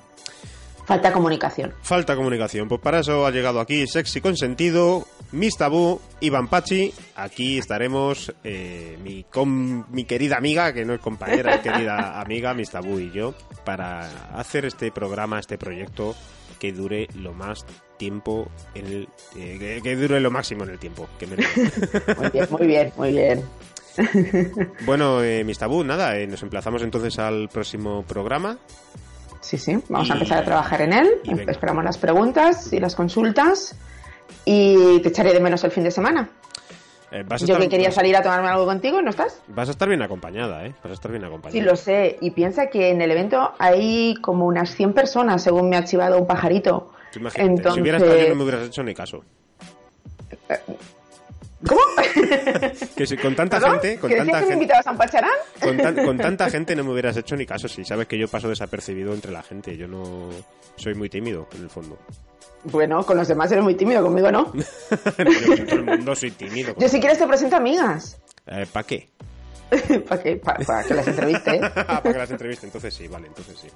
Falta comunicación. Falta comunicación. Pues para eso ha llegado aquí Sexy Consentido, Miss Tabú, Iván Pachi. Aquí estaremos eh, mi, con mi querida amiga, que no es compañera, es querida <laughs> amiga, Miss Tabú y yo, para hacer este programa, este proyecto que dure lo más tiempo en el eh, que, que dure lo máximo en el tiempo que merece. Muy bien, muy bien, muy bien. bueno eh, Tabú nada eh, nos emplazamos entonces al próximo programa Sí, sí, vamos Y- a empezar a trabajar en él. y. Esperamos las preguntas y las consultas y te echaré de menos el fin de semana. Eh, vas a Yo estar- que quería vas- salir a tomarme algo contigo, ¿no estás? vas a estar bien acompañada eh vas a estar bien acompañada Sí, lo sé. Y piensa que en el evento hay como unas 100 personas, según me ha archivado un pajarito. Imagínate, Entonces... si hubiera estado yo no me hubieras hecho ni caso. ¿Cómo? <laughs> Que si con tanta ¿Perdón? gente, con ¿Que tanta que me invitabas a un pacharán? con, tan- con <laughs> tanta gente no me hubieras hecho ni caso. Si sabes que yo paso desapercibido entre la gente, yo no soy muy tímido en el fondo. Bueno, con los demás eres muy tímido, conmigo no. <laughs> Yo con todo el mundo soy tímido. Yo si quieres te presento amigas. ¿Para qué? <laughs> para, que, pa- para que las entreviste. ¿eh? <laughs> Para que las entreviste, entonces sí, vale, entonces sí.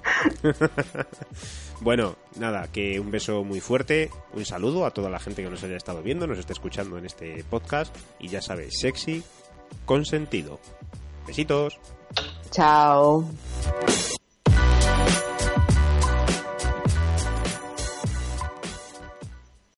<laughs> bueno, nada, que un beso muy fuerte, un saludo a toda la gente que nos haya estado viendo, nos esté escuchando en este podcast y ya sabes, sexy, con sentido. Besitos. Chao.